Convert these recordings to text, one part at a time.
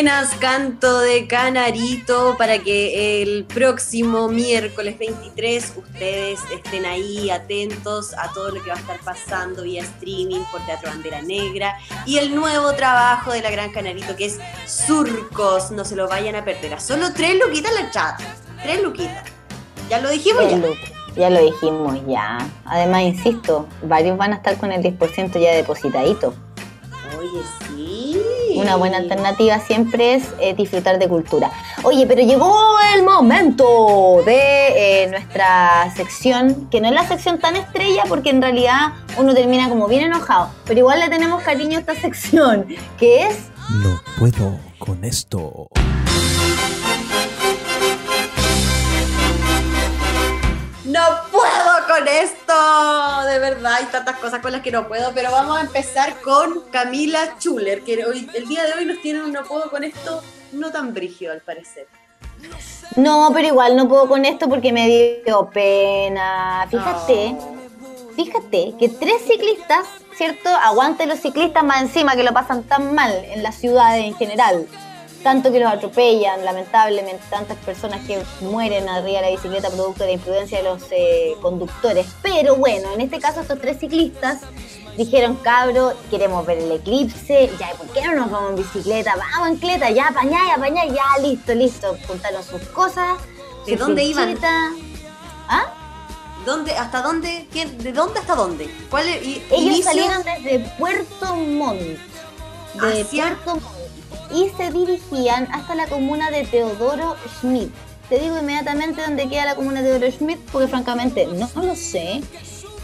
apenas canto de canarito para que el próximo miércoles 23 ustedes estén ahí atentos a todo lo que va a estar pasando vía streaming por Teatro Bandera Negra y el nuevo trabajo de la Gran Canarito que es Surcos. No se lo vayan a perder. A solo tres luquitas la chat. Tres luquitas. Ya lo dijimos ya. Ya lo dijimos ya. Además, insisto, varios van a estar con el 10% ya depositadito. Oye, sí. Una buena alternativa siempre es eh, disfrutar de cultura. Oye, pero llegó el momento de eh, nuestra sección, que no es la sección tan estrella porque en realidad uno termina como bien enojado, pero igual le tenemos cariño a esta sección, que es... No puedo con esto. No puedo con esto, de verdad, hay tantas cosas con las que no puedo, pero vamos a empezar con Camila Schuller, que hoy, el día de hoy nos tiene un no puedo con esto no tan brígido al parecer. No, pero igual no puedo con esto porque me dio pena. Fíjate, fíjate que tres ciclistas, ¿cierto? Aguante los ciclistas más encima que lo pasan tan mal en las ciudades en general tanto que los atropellan, lamentablemente, tantas personas que mueren arriba de la bicicleta producto de la imprudencia de los eh, conductores. Pero bueno, en este caso estos tres ciclistas dijeron, cabro, queremos ver el eclipse, ya, ¿por qué no nos vamos en bicicleta? Vamos en cleta, ya, apañá, apañá, ya, listo, listo. Juntaron sus cosas. ¿De dónde iban? ¿Ah? ¿Dónde, ¿Hasta dónde? ¿De dónde hasta dónde? ¿Cuál Ellos salieron desde Puerto Montt. De Puerto Montt y se dirigían hasta la comuna de Teodoro Schmidt. Te digo inmediatamente dónde queda la comuna de Teodoro Schmidt porque francamente no lo sé.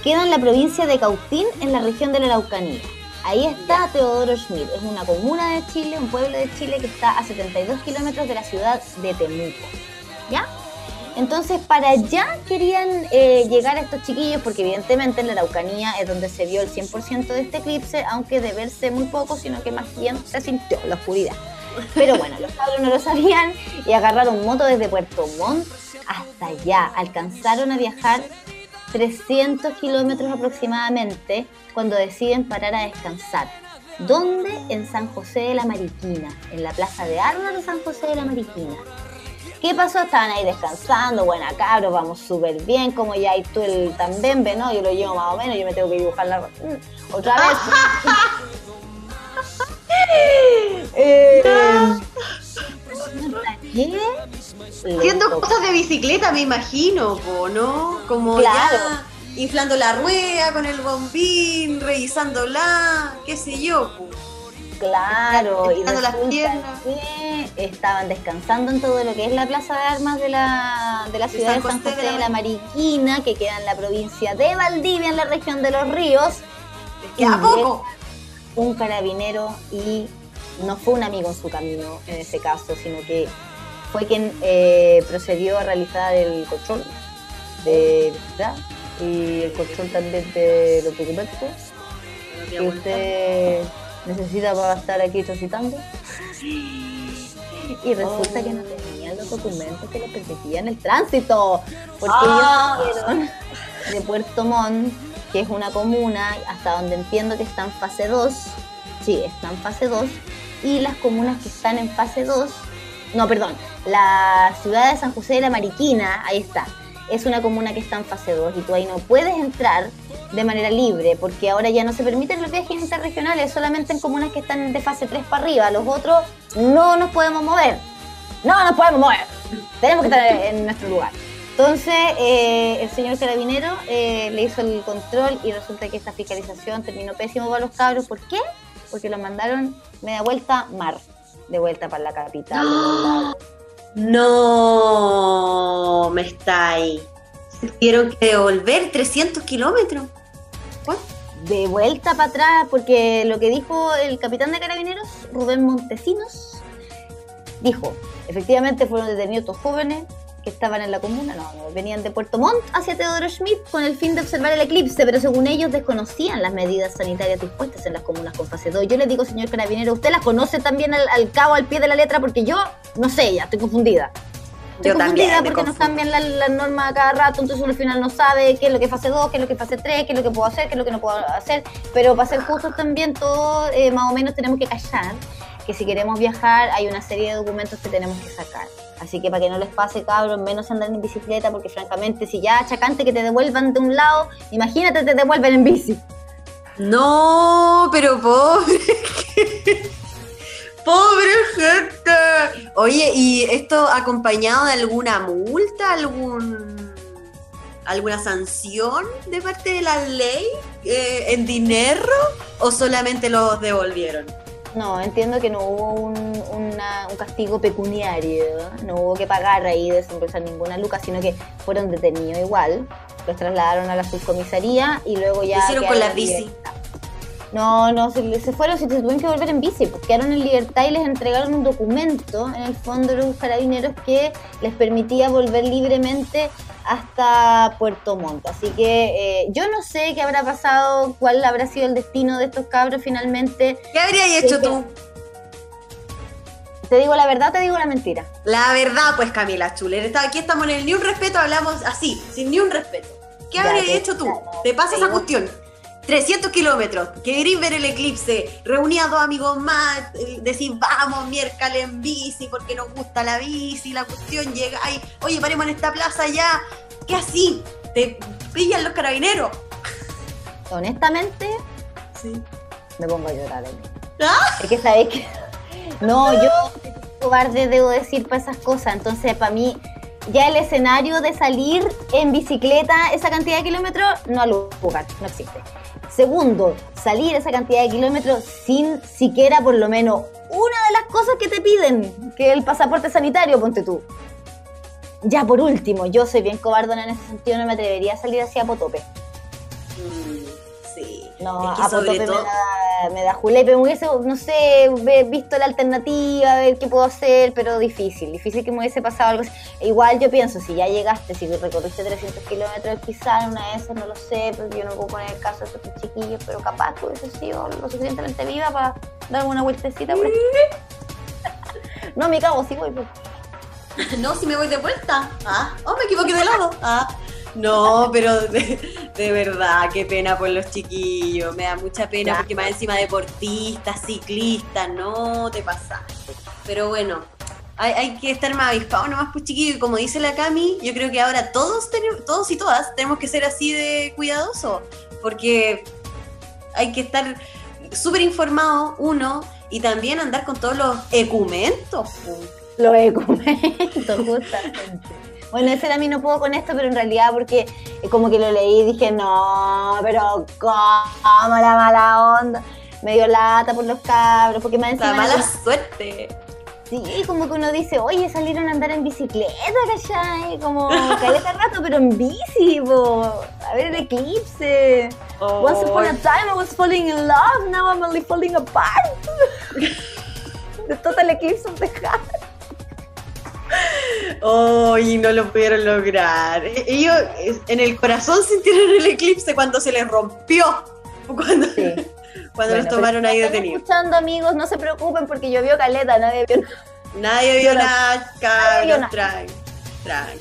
Queda en la provincia de Cautín, en la región de la Araucanía. Ahí está Teodoro Schmidt, es una comuna de Chile, un pueblo de Chile que está a 72 kilómetros de la ciudad de Temuco. ¿Ya? Entonces, para allá querían eh, llegar a estos chiquillos, porque evidentemente en la Araucanía es donde se vio el 100% de este eclipse, aunque de verse muy poco, sino que más bien se sintió la oscuridad. Pero bueno, los cabros no lo sabían y agarraron moto desde Puerto Montt hasta allá. Alcanzaron a viajar 300 kilómetros aproximadamente cuando deciden parar a descansar. ¿Dónde? En San José de la Mariquina, en la Plaza de Armas de San José de la Mariquina. ¿Qué pasó? Estaban ahí descansando, buena cabros, vamos súper bien, como ya y tú el también, ¿no? Yo lo llevo más o menos, yo me tengo que dibujar la... Mm, otra vez. eh, Haciendo cosas de bicicleta, me imagino, ¿no? Como ya inflando la rueda con el bombín, revisándola, qué sé yo. Claro, y las estaban descansando en todo lo que es la plaza de armas de la, de la ciudad de San José, de, la Mariquina, que queda en la provincia de Valdivia, en la región de los ríos. y a poco? Un carabinero y no fue un amigo en su camino en ese caso, sino que fue quien eh, procedió a realizar el control de verdad y el control también de los documentos. que usted necesita para estar aquí transitando. Y resulta que no tenían los documentos que le permitían el tránsito, porque ah. ellos salieron de Puerto Montt, que es una comuna, hasta donde entiendo que está en fase 2, sí, está en fase 2, y las comunas que están en fase 2, no, perdón, la ciudad de San José de la Mariquina, ahí está, es una comuna que está en fase 2 y tú ahí no puedes entrar de manera libre, porque ahora ya no se permiten los viajes interregionales, solamente en comunas que están de fase 3 para arriba. Los otros no nos podemos mover. No nos podemos mover. Tenemos que estar en nuestro lugar. Entonces, eh, el señor carabinero eh, le hizo el control y resulta que esta fiscalización terminó pésimo para los cabros. ¿Por qué? Porque lo mandaron media vuelta mar, de vuelta para la capital. No, me está ahí. Tuvieron que devolver 300 kilómetros. De vuelta para atrás, porque lo que dijo el capitán de carabineros, Rubén Montesinos, dijo, efectivamente fueron detenidos dos jóvenes que estaban en la comuna, no, venían de Puerto Montt hacia Teodoro Schmidt con el fin de observar el eclipse, pero según ellos desconocían las medidas sanitarias dispuestas en las comunas con fase 2. Yo les digo, señor carabinero, ¿usted las conoce también al, al cabo, al pie de la letra? Porque yo no sé, ya estoy confundida. Estoy confundida porque nos cambian las la normas cada rato, entonces uno al final no sabe qué es lo que fase 2, qué es lo que fase 3, qué es lo que puedo hacer, qué es lo que no puedo hacer. Pero para ser justos también, todos eh, más o menos tenemos que callar que si queremos viajar hay una serie de documentos que tenemos que sacar. Así que para que no les pase, cabros, menos andar en bicicleta, porque francamente, si ya achacante que te devuelvan de un lado, imagínate te devuelven en bici. No, pero pobre. pobre gente. Oye, ¿y esto acompañado de alguna multa, algún alguna sanción de parte de la ley eh, en dinero o solamente los devolvieron? No, entiendo que no hubo un, un castigo pecuniario, no hubo que pagar ahí, desembolsar ninguna luca, sino que fueron detenidos igual, los trasladaron a la subcomisaría y luego ya... hicieron con la bici? No, no, se, se fueron, se tuvieron que volver en bici, porque quedaron en libertad y les entregaron un documento en el fondo de los carabineros que les permitía volver libremente hasta Puerto Montt. Así que eh, yo no sé qué habrá pasado, cuál habrá sido el destino de estos cabros finalmente. ¿Qué habrías hecho tú? ¿Te digo la verdad te digo la mentira? La verdad, pues Camila Chuler. Aquí estamos en el ni un respeto, hablamos así, sin ni un respeto. ¿Qué habrías hecho tú? ¿Te pasa esa cuestión? 300 kilómetros, que queréis ver el eclipse, reuní a dos amigos más, eh, decís, vamos, miércoles en bici, porque nos gusta la bici, la cuestión, llega ahí, oye, paremos en esta plaza ya, ¿qué así? ¿Te pillan los carabineros? Honestamente, sí. me pongo a llorar. ¿Ah? Es que sabéis que... No, yo cobarde debo decir para esas cosas, entonces para mí ya el escenario de salir en bicicleta esa cantidad de kilómetros no hay lugar, no existe. Segundo, salir esa cantidad de kilómetros sin siquiera por lo menos una de las cosas que te piden, que el pasaporte sanitario, ponte tú. Ya por último, yo soy bien cobardona en ese sentido, no me atrevería a salir hacia Potope. Mm, No, a Potope me, da, me da julepe, me hubiese, no sé, visto la alternativa, a ver qué puedo hacer, pero difícil, difícil que me hubiese pasado algo así. Igual yo pienso, si ya llegaste, si recorriste 300 kilómetros quizás una de esas, no lo sé, porque yo no puedo poner el caso de estos chiquillos, pero capaz que hubiese sido lo suficientemente viva para darme una vueltecita por aquí. no, me cago, sí voy. Pues. No, si me voy de vuelta. Ah, oh, me equivoqué de lado. Ah. No, pero de, verdad, qué pena por los chiquillos. Me da mucha pena porque más encima deportistas, ciclistas, no te pasaste. Pero bueno, hay, que estar más avispados nomás, pues chiquillos. Y como dice la Cami, yo creo que ahora todos, tenemos, todos y todas tenemos que ser así de cuidadosos. Porque hay que estar súper informados, uno, y también andar con todos los ecumentos. Los ecumentos, justamente. Bueno, ese era mí no puedo con esto, pero en realidad porque como que lo leí y dije, no, pero ¿cómo la mala onda? Me dio lata por los cabros, porque me La mala suerte. Sí, como que uno dice, oye, salieron a andar en bicicleta, ¿cachai? Como caleta rato, pero en bici, po. A ver el eclipse. Once upon a time I was falling in love, now I'm only falling apart. The total eclipse of the heart. Oh, y no lo pudieron lograr. Ellos en el corazón sintieron el eclipse cuando se les rompió. Cuando, cuando los tomaron ahí detenidos. escuchando, amigos, no se preocupen porque yo vio caleta, nadie vio nada. Nadie vio nada, cabros, trae,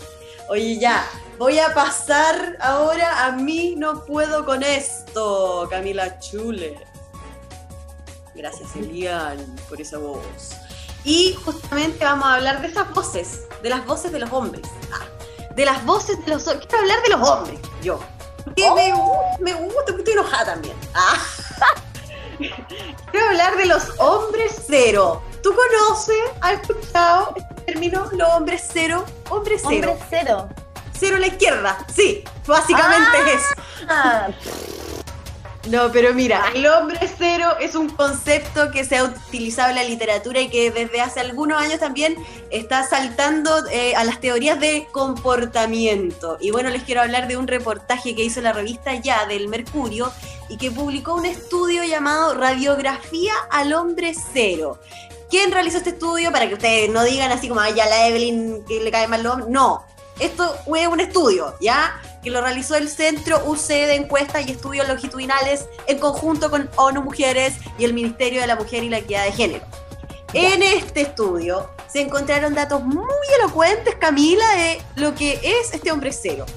Oye, ya, voy a pasar ahora a mí no puedo con esto, Camila Chule. Gracias, Elian, por esa voz. Y justamente vamos a hablar de esas voces, de las voces de los hombres. Ah, de las voces de los hombres. Quiero hablar de los hombres, yo. Porque me, oh. me, gusta, estoy enojada también. Ah. Quiero hablar de los hombres cero. ¿Tú conoces, has escuchado este término, los hombres cero? Hombre cero. Hombre cero. Cero a la izquierda, sí, básicamente es eso. No, pero mira, el hombre cero es un concepto que se ha utilizado en la literatura y que desde hace algunos años también está saltando eh, a las teorías de comportamiento. Y bueno, les quiero hablar de un reportaje que hizo la revista Ya del Mercurio y que publicó un estudio llamado Radiografía al hombre cero. ¿Quién realizó este estudio? Para que ustedes no digan así como, ay, ya la Evelyn que le cae mal los hombres. No, esto fue un estudio, ¿ya? Que lo realizó el Centro UC de Encuestas y Estudios Longitudinales en conjunto con ONU Mujeres y el Ministerio de la Mujer y la Equidad de Género. En este estudio se encontraron datos muy elocuentes, Camila, de lo que es este hombre cero.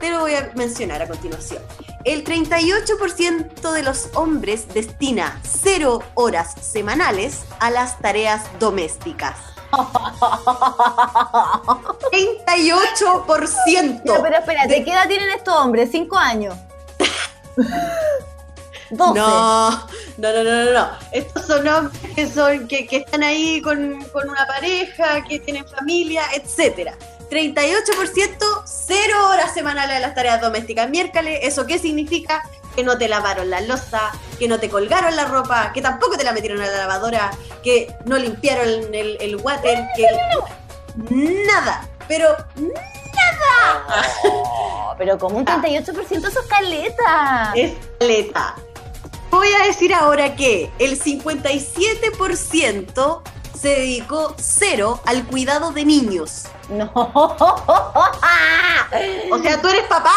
Te lo voy a mencionar a continuación. el 38% de los hombres destina cero horas semanales a las tareas domésticas. 38%. Pero, pero espérate, ¿qué edad tienen estos hombres? ¿Cinco años? 12. No, no, no, no, no, Estos son hombres que, son, que, que están ahí con, con, una pareja, que tienen familia, etcétera. 38%, cero horas semanales de las tareas domésticas. Miércoles, ¿eso qué significa? Que no te lavaron la losa, que no te colgaron la ropa, que tampoco te la metieron a la lavadora, que no limpiaron el, el water, que nada, pero nada. Oh, pero como un 38% eso es caleta. Es caleta. Voy a decir ahora que el 57% se dedicó cero al cuidado de niños. No. o sea, tú eres papá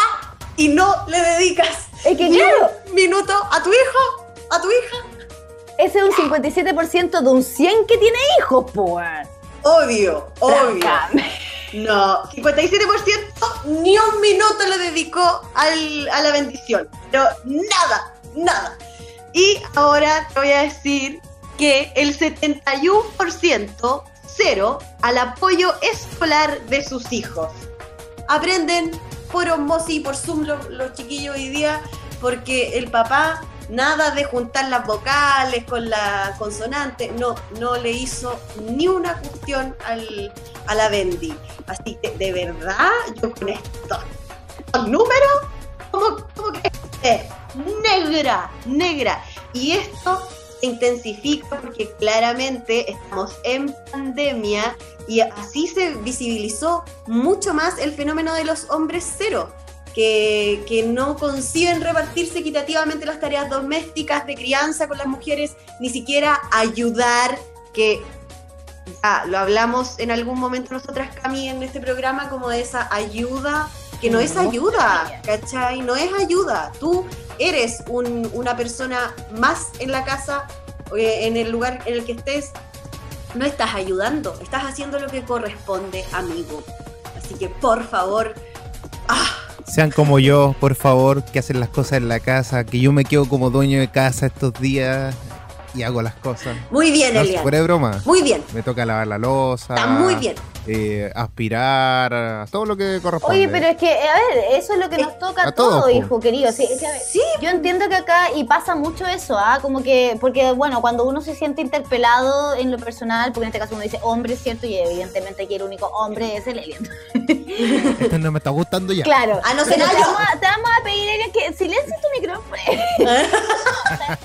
y no le dedicas es que ni un minuto a tu hijo, a tu hija. Ese es un 57% de un 100 que tiene hijos, pues. Obvio, obvio. No, 57% ni un minuto le dedicó al, a la bendición. Pero nada, nada. Y ahora te voy a decir que el 71% cero al apoyo escolar de sus hijos. Aprenden por osmosis y por Zoom los, chiquillos hoy día porque el papá nada de juntar las vocales con la consonante, no, no le hizo ni una cuestión al, a la Bendy. Así que, de verdad, yo con esto, los números, como, que negra, negra. Y esto se intensifica porque claramente estamos en pandemia y así se visibilizó mucho más el fenómeno de los hombres cero. Que, que, no conciben repartirse equitativamente las tareas domésticas de crianza con las mujeres, ni siquiera ayudar, que ya lo hablamos en algún momento nosotras, Cami, en este programa, como de esa ayuda, que no es ayuda, ¿cachai? No es ayuda. Tú eres una persona más en la casa, eh, en el lugar en el que estés, no estás ayudando, estás haciendo lo que corresponde, amigo. Así que por favor, ¡ah! Sean como yo, por favor, que hacen las cosas en la casa, que yo me quedo como dueño de casa estos días y hago las cosas. Muy bien, no, Elian. Fuera broma. Muy bien. Me toca lavar la losa. Está muy bien. Eh, aspirar, todo lo que corresponde. Oye, pero es que, a ver, eso es lo que nos toca a, todos, hijo querido. Sí, sí, Yo entiendo que acá, y pasa mucho eso, ¿ah? Como que, porque, bueno, cuando uno se siente interpelado en lo personal, porque en este caso uno dice hombre, ¿cierto? Y evidentemente aquí el único hombre es el alien. Esto no me está gustando ya. Claro. Ah, no sé te, vamos a, te vamos a pedir, que silencie tu micrófono.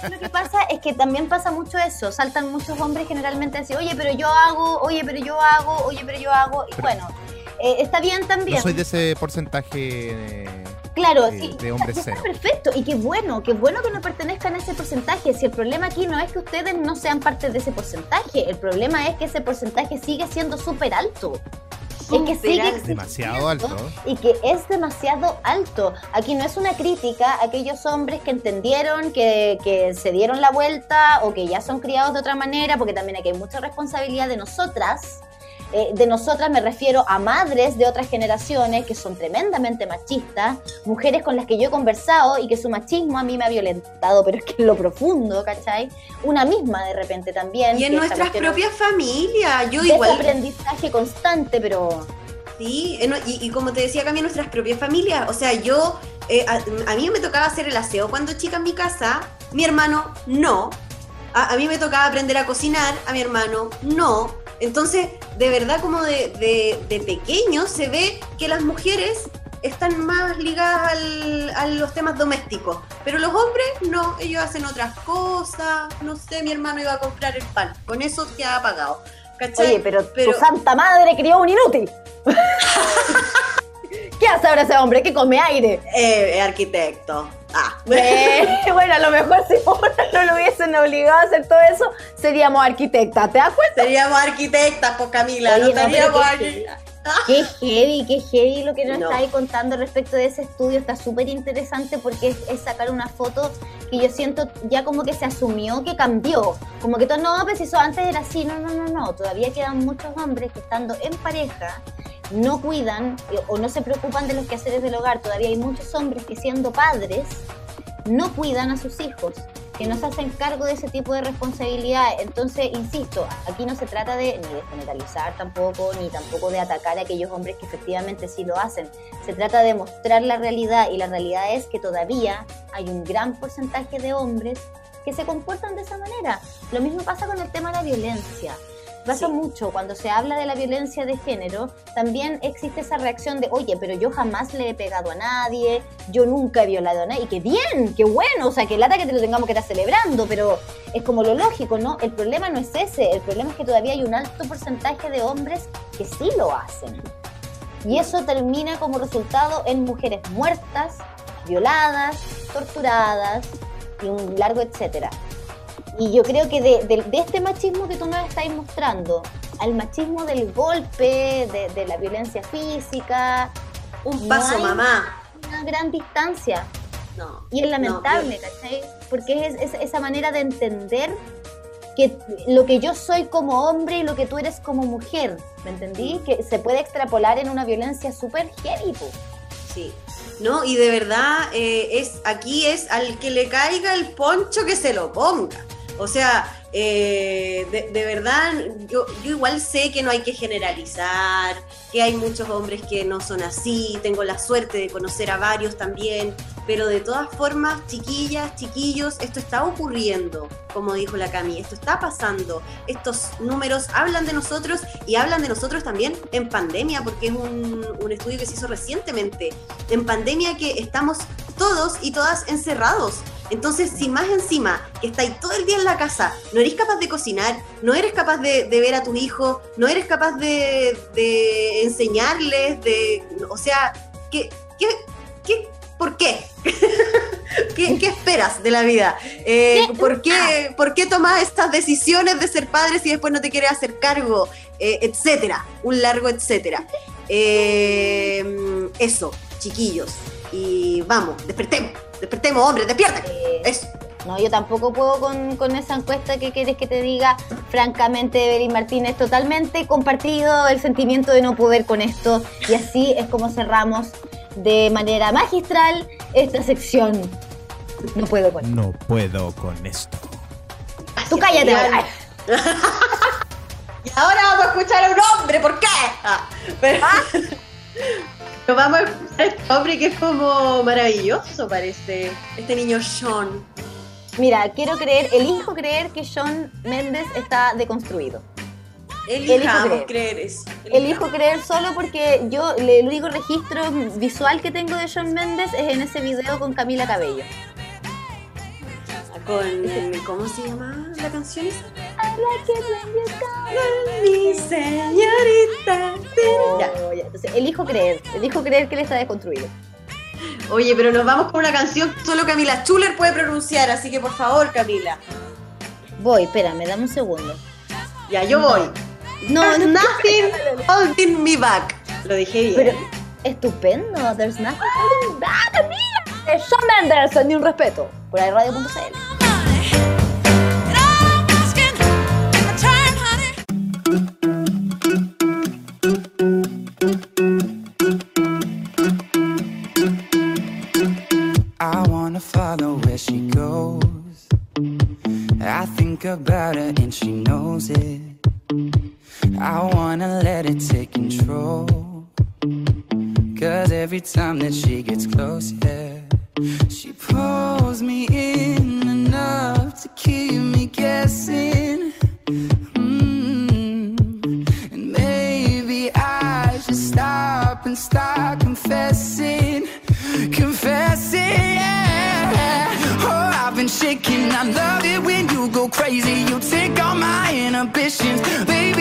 lo que pasa es que también pasa mucho eso. Saltan muchos hombres generalmente así, oye, pero yo hago, oye, pero yo hago, oye, pero yo hago. Y bueno, eh, está bien también. Soy de ese porcentaje. Claro, de, sí, de hombres está perfecto. Y qué bueno, qué bueno que no pertenezcan a ese porcentaje. Si el problema aquí no es que ustedes no sean parte de ese porcentaje, el problema es que ese porcentaje sigue siendo súper alto. Es que sigue demasiado alto. Y que es demasiado alto. Aquí no es una crítica a aquellos hombres que entendieron, que, que se dieron la vuelta o que ya son criados de otra manera, porque también aquí hay mucha responsabilidad de nosotras eh, de nosotras me refiero a madres de otras generaciones que son tremendamente machistas, mujeres con las que yo he conversado y que su machismo a mí me ha violentado, pero es que en lo profundo, ¿cachai? Una misma de repente también. Y en nuestras propias familias, yo igual. aprendizaje constante, pero... Sí, y, como te decía, también nuestras propias familias. O sea, yo, eh, a, mí me tocaba hacer el aseo cuando chica en mi casa, mi hermano no. A, a, mí me tocaba aprender a cocinar, a mi hermano no. Entonces, de verdad, como de, de, pequeño se ve que las mujeres están más ligadas a los temas domésticos. Pero los hombres no, ellos hacen otras cosas. No sé, mi hermano iba a comprar el pan. Con eso ha apagado. ¿Cachai? Oye, pero, tu santa madre crió un inútil. ¿Qué hace ahora ese hombre? ¿Qué come aire? Eh, arquitecto. Bueno, a lo mejor si no lo hubiesen obligado a hacer todo eso, seríamos arquitectas, ¿te das cuenta? Seríamos arquitectas, pues Camila, no seríamos arquitectas. Qué heavy, qué heavy lo que nos está ahí contando respecto de ese estudio. Está súper interesante porque es, sacar una foto que yo siento ya como que se asumió que cambió. Como que todo, no, pues eso antes era así. No, no, no, no. Todavía quedan muchos hombres que estando en pareja no cuidan eh, o no se preocupan de los quehaceres del hogar. Todavía hay muchos hombres que siendo padres no cuidan a sus hijos, que no se hacen cargo de ese tipo de responsabilidades. Entonces, insisto, aquí no se trata de ni de generalizar tampoco, ni tampoco de atacar a aquellos hombres que efectivamente sí lo hacen. Se trata de mostrar la realidad y la realidad es que todavía hay un gran porcentaje de hombres que se comportan de esa manera. Lo mismo pasa con el tema de la violencia. Pasa mucho cuando se habla de la violencia de género, también existe esa reacción de, oye, pero yo jamás le he pegado a nadie, yo nunca he violado a nadie, y qué bien, qué bueno, o sea, que lata que te lo tengamos que estar celebrando, pero es como lo lógico, ¿no? El problema no es ese, el problema es que todavía hay un alto porcentaje de hombres que sí lo hacen. Y eso termina como resultado en mujeres muertas, violadas, torturadas y un largo etcétera. Y yo creo que de, este machismo que tú nos estás mostrando, al machismo del golpe, de, la violencia física. Un paso, mamá. Una gran distancia. No. Y es lamentable, ¿cachai? Porque es, esa manera de entender que lo que yo soy como hombre y lo que tú eres como mujer, ¿me entendí? Mm. Que se puede extrapolar en una violencia súper heavy. Sí. ¿no? Y de verdad, eh, es aquí es al que le caiga el poncho que se lo ponga. O sea, eh, de, verdad, yo, yo igual sé que no hay que generalizar, que hay muchos hombres que no son así, tengo la suerte de conocer a varios también, pero de todas formas, chiquillas, chiquillos, esto está ocurriendo, como dijo la Cami, esto está pasando. Estos números hablan de nosotros y hablan de nosotros también en pandemia, porque es un, un estudio que se hizo recientemente. En pandemia que estamos todos y todas encerrados. Entonces, si más encima que estáis todo el día en la casa, no eres capaz de cocinar, no eres capaz de, ver a tu hijo, no eres capaz de, enseñarles, de, o sea, ¿qué, qué, qué por qué? ¿Qué, esperas de la vida? Eh, ¿por, qué, ¿Por qué tomas estas decisiones de ser padre si después no te quieres hacer cargo? Eh, etcétera, un largo etcétera. Eh, eso, chiquillos. Y vamos, despertemos Despertemos, hombre, despierta. Eh, Eso. No, yo tampoco puedo con, esa encuesta que quieres que te diga. Francamente, Evelyn Martínez, totalmente compartido el sentimiento de no poder con esto. Y así es como cerramos de manera magistral esta sección. No puedo con esto. No puedo con esto. Tú cállate ahora. y ahora vamos a escuchar a un hombre, ¿por qué? Ah, ¿Ah? Nos vamos a escuchar este hombre que es como maravilloso, parece. Este niño Sean. Mira, quiero creer, elijo creer que Sean Méndez está deconstruido. Elijamos elijo creer, eso. Elijo creer solo porque yo el único registro visual que tengo de Sean Méndez es en ese video con Camila Cabello con ¿cómo se llama la canción? Mi señorita. ya, ya. Entonces, elijo creer, elijo creer que él está desconstruido. Oye, pero nos vamos con una canción que solo Camila Schuller puede pronunciar, así que por favor, Camila. Voy, espérame, dame un segundo. Ya, yo voy. No, nothing holding me back. Lo dije bien. Pero, estupendo. There's nothing holding me back, amiga. Es Shawn Mendes, ni un respeto. Por ahí radio.cl. about her and she knows. I wanna let it take control. Cause every time that she gets close, yeah, she pulls me in enough to keep me guessing. Mm. And maybe I should stop and start confessing. Confessing, yeah. Oh, I've been shaking. I love it when you go crazy. You take all my inhibitions. Baby,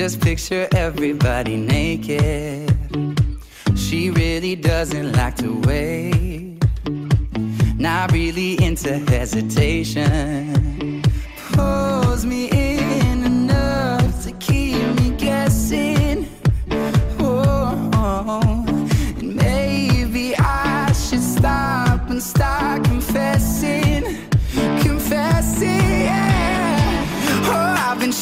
Just picture everybody naked she really doesn't like to wait. Not really into hesitation. Pulls me in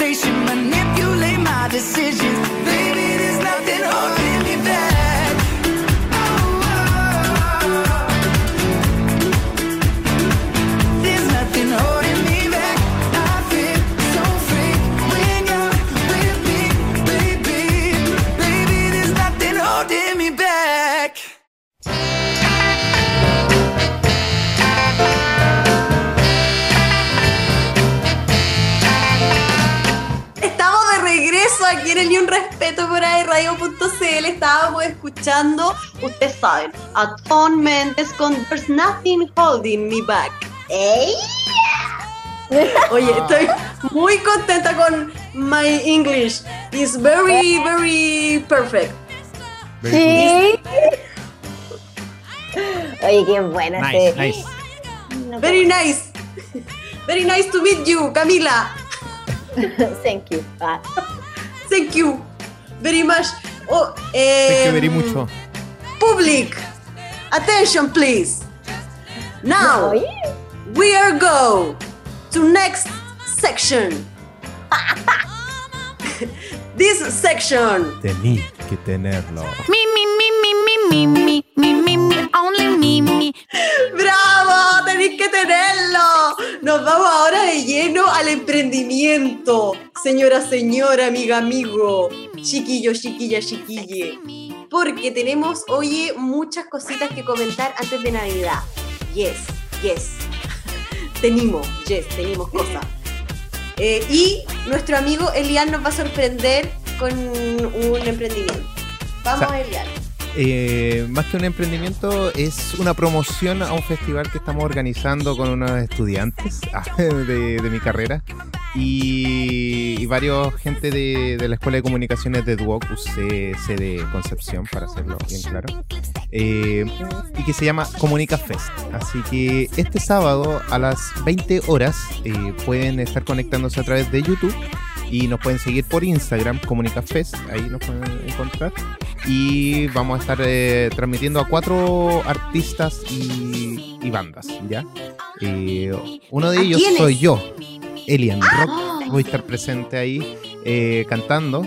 Manipulate my decisions. Baby, escuchando, ustedes saben, a Tom con There's Nothing Holding Me Back. ¡Ey! Oye, estoy muy contenta con my English. It's very, very perfect. Sí. Oye, qué bueno Nice, este. nice. Very nice. Very nice to meet you, Camila. Thank you. Thank you very much. Oh, Thank you very em, mucho. Public, attention please. Now we are go to next section. this section. Tení que tenerlo. Me, me, me, me, me, me, me, me, me, only me, me. ¡Bravo! Tenéis que tenerlo. Nos vamos ahora de lleno al emprendimiento. Señora, señora, amiga, amigo, chiquillo, chiquilla, chiquille. Porque tenemos, oye, muchas cositas que comentar antes de Navidad. Yes, yes. tenemos, yes, tenemos cosas. Eh, y nuestro amigo Elian nos va a sorprender con un emprendimiento. Vamos, Elian. Eh, más que un emprendimiento, es una promoción a un festival que estamos organizando con unos estudiantes ah, de, mi carrera y, varios gente de, de la Escuela de Comunicaciones de Duoc, UCC de Concepción, para hacerlo bien claro, eh, y que se llama Comunica Fest. Así que este sábado a las 20 horas eh, pueden estar conectándose a través de YouTube y nos pueden seguir por Instagram, Comunica Fest, ahí nos pueden encontrar. Y vamos a estar eh, transmitiendo a cuatro artistas y, y bandas, ¿ya? Eh, uno de ¿A ellos soy yo, Elian Rock, voy a estar presente ahí eh, cantando.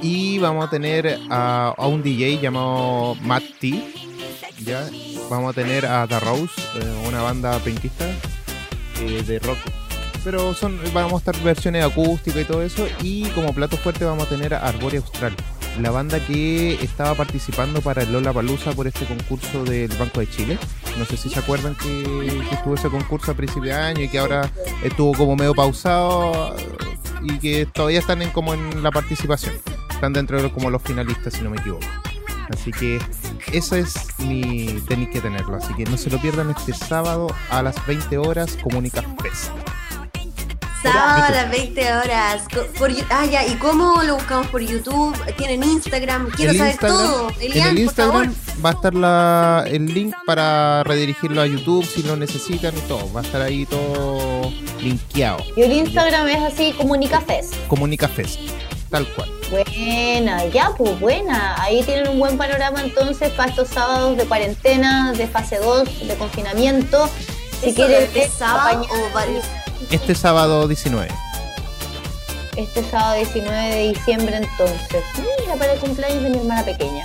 Y vamos a tener a, a un DJ llamado Matt T, ¿ya? Vamos a tener a The Rose, eh, una banda penquista de rock pero son vamos a estar versiones acústicas y todo eso y como plato fuerte vamos a tener a Arborea Austral la banda que estaba participando para el Lola Palusa por este concurso del Banco de Chile no sé si se acuerdan que, que estuvo ese concurso a principio de año y que ahora estuvo como medio pausado y que todavía están en como en la participación están dentro de como los finalistas si no me equivoco Así que eso es mi tenéis que tenerlo. Así que no se lo pierdan este sábado a las 20 horas Comunica Fest. Sábado a las 20 horas. Por, ah, ya, ¿y cómo lo buscamos por YouTube? ¿Tienen Instagram? Quiero El saber Instagram- todo. en Elian, el por favor. Instagram va a estar la, el link para redirigirlo a YouTube si lo necesitan y todo. Va a estar ahí todo linkeado. Y el Instagram es así, Comunicafest. Comunica Fest, tal cual. Buena, ya, pues buena. Ahí tienen un buen panorama entonces para estos sábados de cuarentena, de fase 2, de confinamiento. Si ¿Eso quieren sábado o varios? Este sábado 19. Este sábado 19 de diciembre entonces. Mira, para el cumpleaños de mi hermana pequeña.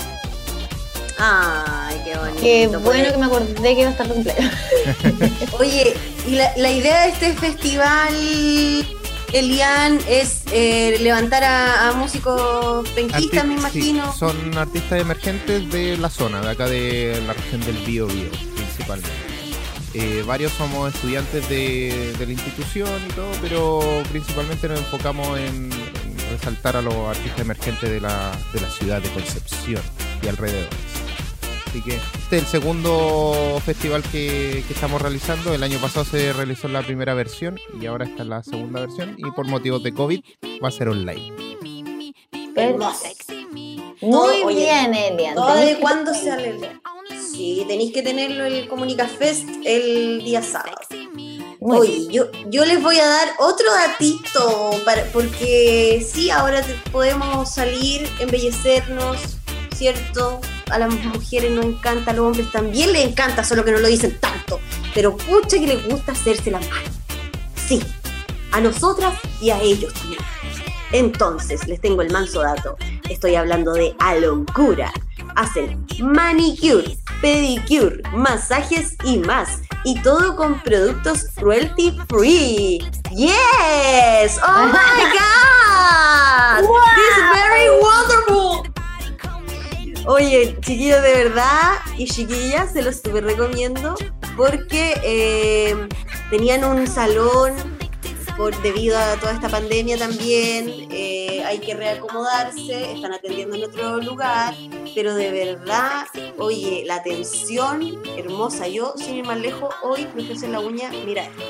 Ay, qué bonito. Qué bueno que me acordé que iba a estar cumpleaños. Oye, y la, la idea de este festival, Elian, es eh, levantar a, a músicos penquistas, me sí, imagino. son artistas emergentes de la zona, de acá de la región del Bío Bío, principalmente. Eh, varios somos estudiantes de, de la institución y todo, pero principalmente nos enfocamos en, en resaltar a los artistas emergentes de la, de la ciudad de Concepción y alrededores. Así que este es el segundo festival que, que estamos realizando. El año pasado se realizó la primera versión y ahora está la segunda versión. Y por motivos de COVID va a ser online. Hermoso. Muy Oye, bien, Elian. ¿Todo de cuándo sale el Sí, tenéis que tenerlo el Comunicafest el día sábado. Oye, yo, yo les voy a dar otro datito, para, porque sí, ahora te- podemos salir, embellecernos, ¿cierto? A las mujeres nos encanta, a los hombres también les encanta, solo que no lo dicen tanto. Pero pucha que les gusta hacerse la mano. Sí, a nosotras y a ellos también. Entonces, les tengo el manso dato. Estoy hablando de Aloncura. Hacen manicure, pedicure, masajes y más. Y todo con productos cruelty free. Yes! Oh my god! This is very wonderful. Oye, chiquillos, de verdad, y chiquillas, se los super recomiendo porque eh, tenían un salón por, debido a toda esta pandemia también, eh, hay que reacomodarse, están atendiendo en otro lugar, pero de verdad, oye, la atención hermosa. Yo, sin ir más lejos, hoy me puse la uña, mira esto.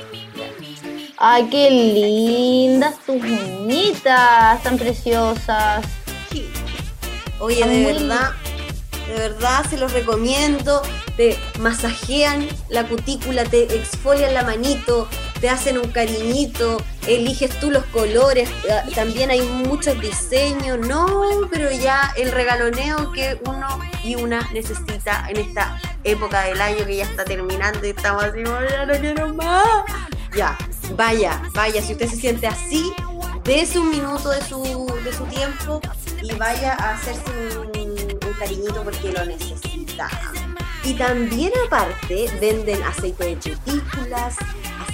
Ay, qué lindas tus uñitas, tan preciosas. Oye, Ah, de verdad, de verdad se los recomiendo. Te masajean la cutícula, te exfolian la manito, te hacen un cariñito, eliges tú los colores. ah, También hay muchos diseños, no, pero ya el regaloneo que uno y una necesita en esta época del año que ya está terminando y estamos así, "Ay, ya no quiero más. Ya, vaya, vaya, si usted se siente así, dése un minuto de su, de su tiempo y vaya a hacerse un, un cariñito porque lo necesita. Y también aparte venden aceite de cutículas,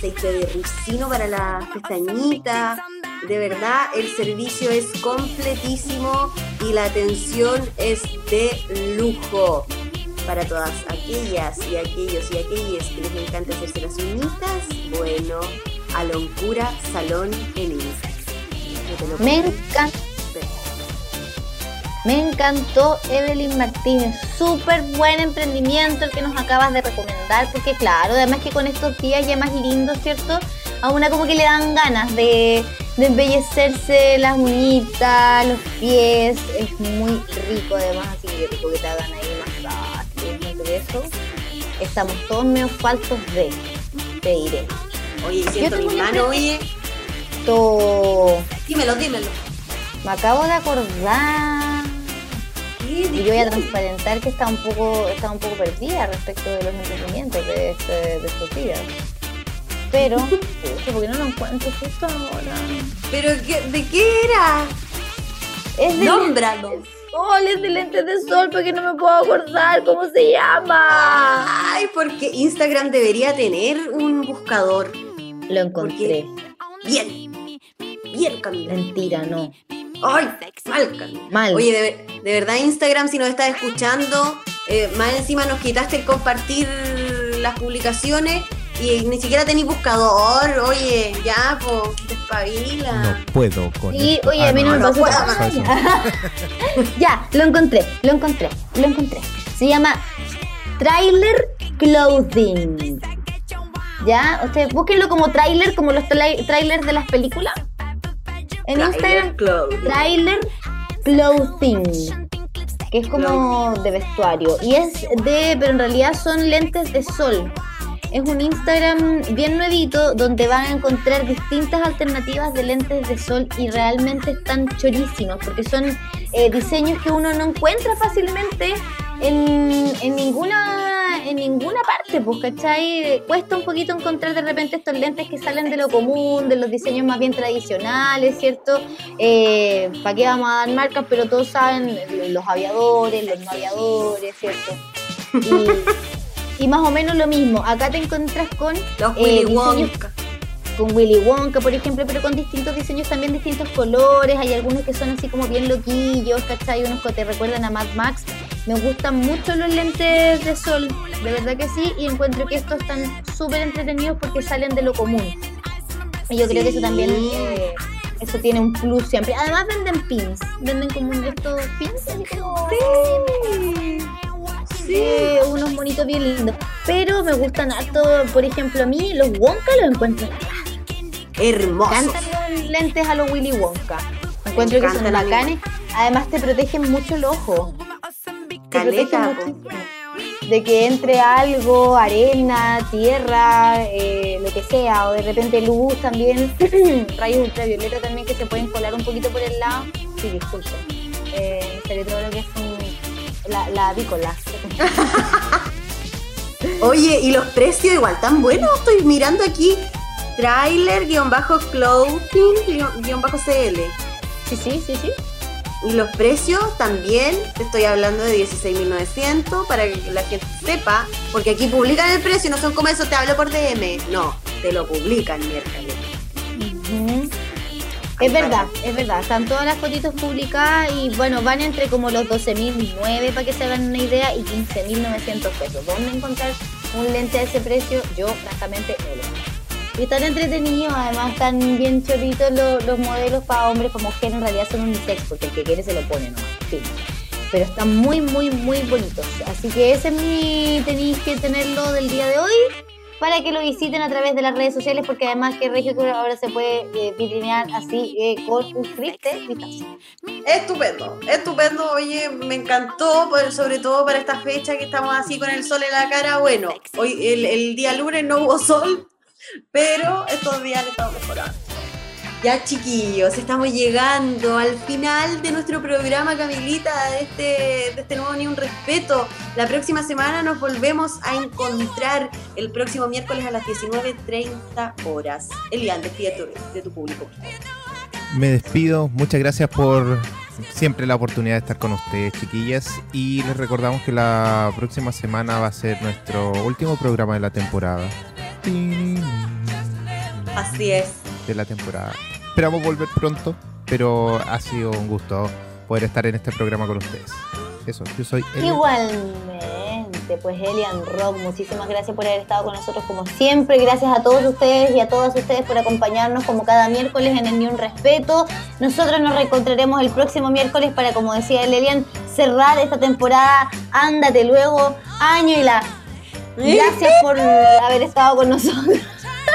aceite de ricino para las pestañitas. De verdad, el servicio es completísimo y la atención es de lujo. Para todas aquellas y aquellos y aquellas que les encanta hacerse las uñitas, bueno, Aloncura Salón en Instagram. Me encanta. Me encantó Evelyn Martínez, súper buen emprendimiento el que nos acabas de recomendar, porque claro, además que con estos días ya más lindos, ¿cierto? A una como que le dan ganas de, de embellecerse las uñitas, los pies, es muy rico además, así que rico que te hagan ahí masaje, todo eso. Estamos todos medio faltos de, te diré. Oye, siento mi mano, oye. To- Dímelo, dímelo. Me acabo de acordar. Y yo voy a transparentar que está un poco, está un poco perdida respecto de los emprendimientos de, este, de estos días. Pero, pucha, ¿por qué no lo encuentro justo ahora? ¿Pero qué, de qué era? Es de Nómbralo. lentes de sol, es de lentes de sol, porque no me puedo acordar cómo se llama. Ay, porque Instagram debería tener un buscador. Lo encontré. Bien. Bien, Camila. Mentira, no. Ay, mal, Camila. Mal. Oye, de, de verdad, Instagram, si nos estás escuchando, eh, más encima nos quitaste el compartir las publicaciones y ni siquiera tenéis buscador. Oye, ya, pues, despabila. No puedo con Sí, esto. oye, a mí no me pasó. Ya, lo encontré, lo encontré, lo encontré. Se llama Trailer Clothing. Ya, ustedes búsquenlo como tráiler, como los tra- trailers de las películas. En Instagram, Clothing. trailer clothing, que es como de vestuario. Y es de, pero en realidad son lentes de sol. Es un Instagram bien nuevito donde van a encontrar distintas alternativas de lentes de sol y realmente están chorísimos porque son eh, diseños que uno no encuentra fácilmente en, en ninguna en ninguna parte, pues, ¿cachai? Cuesta un poquito encontrar de repente estos lentes que salen de lo común, de los diseños más bien tradicionales, ¿cierto? Eh, ¿Para qué vamos a dar marcas? Pero todos saben los aviadores, los no aviadores, ¿cierto? Y, y más o menos lo mismo. Acá te encuentras con Los eh, Willy diseños Wonka. con Willy Wonka, por ejemplo, pero con distintos diseños, también distintos colores. Hay algunos que son así como bien loquillos, ¿cachai? Unos que te recuerdan a Mad Max. Me gustan mucho los lentes de sol, de verdad que sí, y encuentro que estos están súper entretenidos porque salen de lo común. Y yo creo que eso también, eh, eso tiene un plus siempre. Además venden pins, venden como estos pins, así como... Sí, unos monitos bien lindos. Pero me gustan harto, por ejemplo, a mí los Wonka los encuentro Hermoso. encantan los lentes a los Willy Wonka. Encuentro que son mí bacanes. Además te protegen mucho el ojo. Caleta. De que entre algo, arena, tierra, eh, lo que sea, o de repente luz también, rayos ultravioleta también que se pueden colar un poquito por el lado. Sí, disculpen. Eh, sobre todo lo que es un- la, la avícola. Oye, y los precios igual tan buenos. Estoy mirando aquí trailer-clothing-cl. Sí, sí, sí, sí. Y los precios también, te estoy hablando de 16.900 para que la gente sepa, porque aquí publican el precio, no son como eso, te hablo por DM. No, te lo publican miércoles. Es verdad, es verdad. Están todas las fotitos publicadas y bueno, van entre como los 12.009 para que se hagan una idea y 15.900 pesos. ¿Dónde encontrar un lente a ese precio? Yo, francamente, no lo. Y están entretenidos, además están bien chorritos los, los modelos para hombres, para mujeres, en realidad son unisex, porque el que quiere se lo pone nomás. fin. Pero están muy, muy, muy bonitos. Así que ese es mi. tenéis que tenerlo del día de hoy para que lo visiten a través de las redes sociales, porque además que Regio ahora se puede eh, vitrinear así eh, con un clic. Estupendo, estupendo, oye, me encantó, pues, sobre todo para esta fecha que estamos así con el sol en la cara. Bueno, hoy el, el día lunes no hubo sol, pero estos días han estado mejorando. Ya chiquillos, estamos llegando al final de nuestro programa, Camilita, de este, de este nuevo Ni Un Respeto. La próxima semana nos volvemos a encontrar el próximo miércoles a las 19.30 horas. Elian, despide tu- de tu público. Me despido, muchas gracias por siempre la oportunidad de estar con ustedes, chiquillas. Y les recordamos que la próxima semana va a ser nuestro último programa de la temporada. Así es. De la temporada. Esperamos volver pronto, pero ha sido un gusto poder estar en este programa con ustedes. Eso, yo soy Elliot. Igualmente, pues Elian Rock, muchísimas gracias por haber estado con nosotros como siempre. Gracias a todos ustedes y a todas ustedes por acompañarnos como cada miércoles en el Ni Un Respeto. Nosotros nos reencontraremos el próximo miércoles para, como decía el Elian, cerrar esta temporada. Ándate luego, año y la. Gracias por haber estado con nosotros.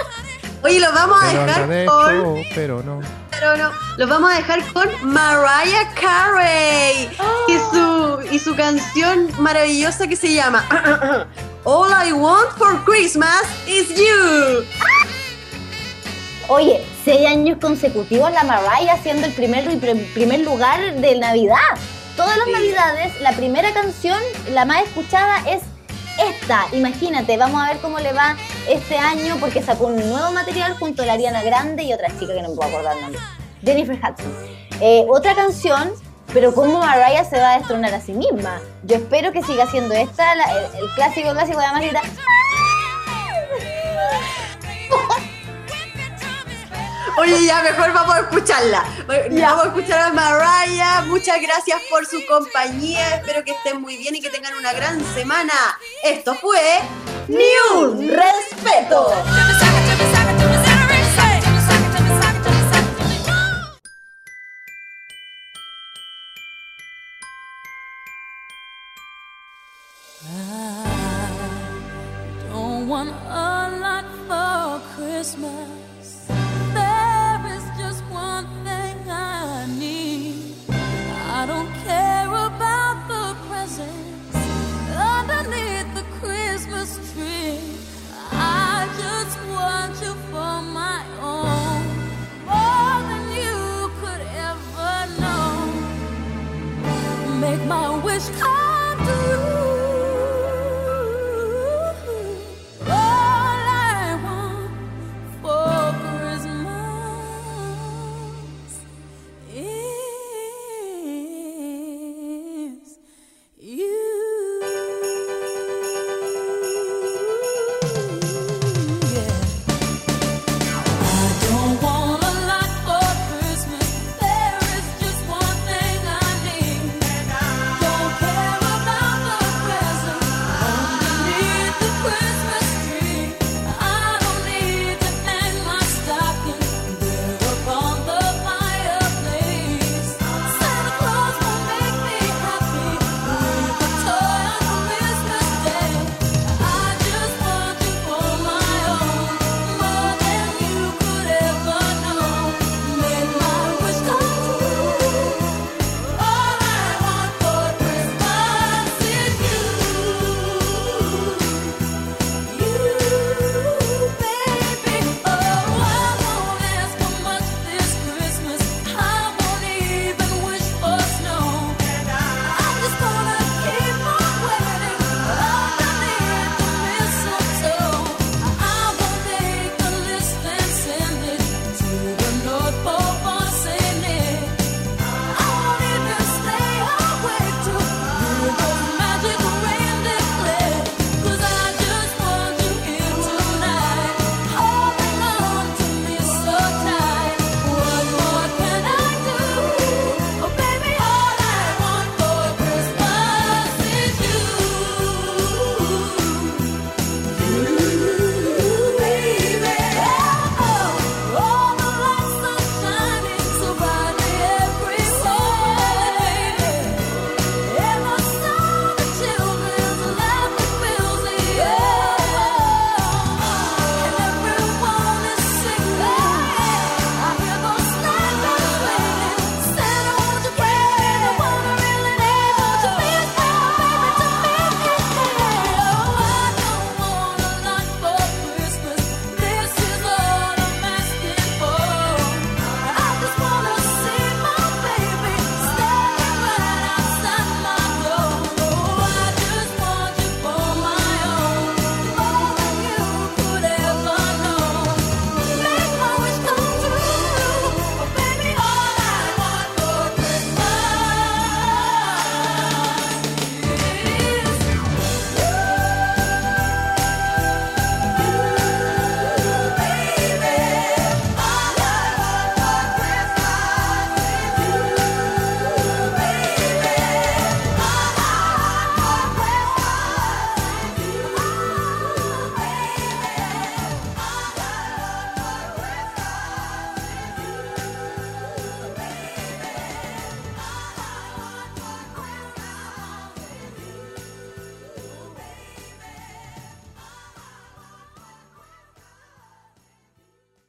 Oye, los vamos a Pero dejar con. pero no. Pero no, los vamos a dejar con Mariah Carey y, su, y su canción maravillosa que se llama All I Want for Christmas is You. Oye, seis años consecutivos la Mariah siendo el primer, primer lugar de Navidad. Todas las Sí. Navidades, la primera canción, la más escuchada es esta. Imagínate, vamos a ver cómo le va este año porque sacó un nuevo material junto a la Ariana Grande y otra chica que no me puedo acordar el nombre. Jennifer Hudson. Eh, otra canción, pero cómo Mariah se va a destronar a sí misma. Yo espero que siga siendo esta, el, clásico clásico de Amarita. Oye, ya mejor vamos a escucharla. Vamos a escuchar a Mariah. Muchas gracias por su compañía. Espero que estén muy bien y que tengan una gran semana. Esto fue Ni un respeto.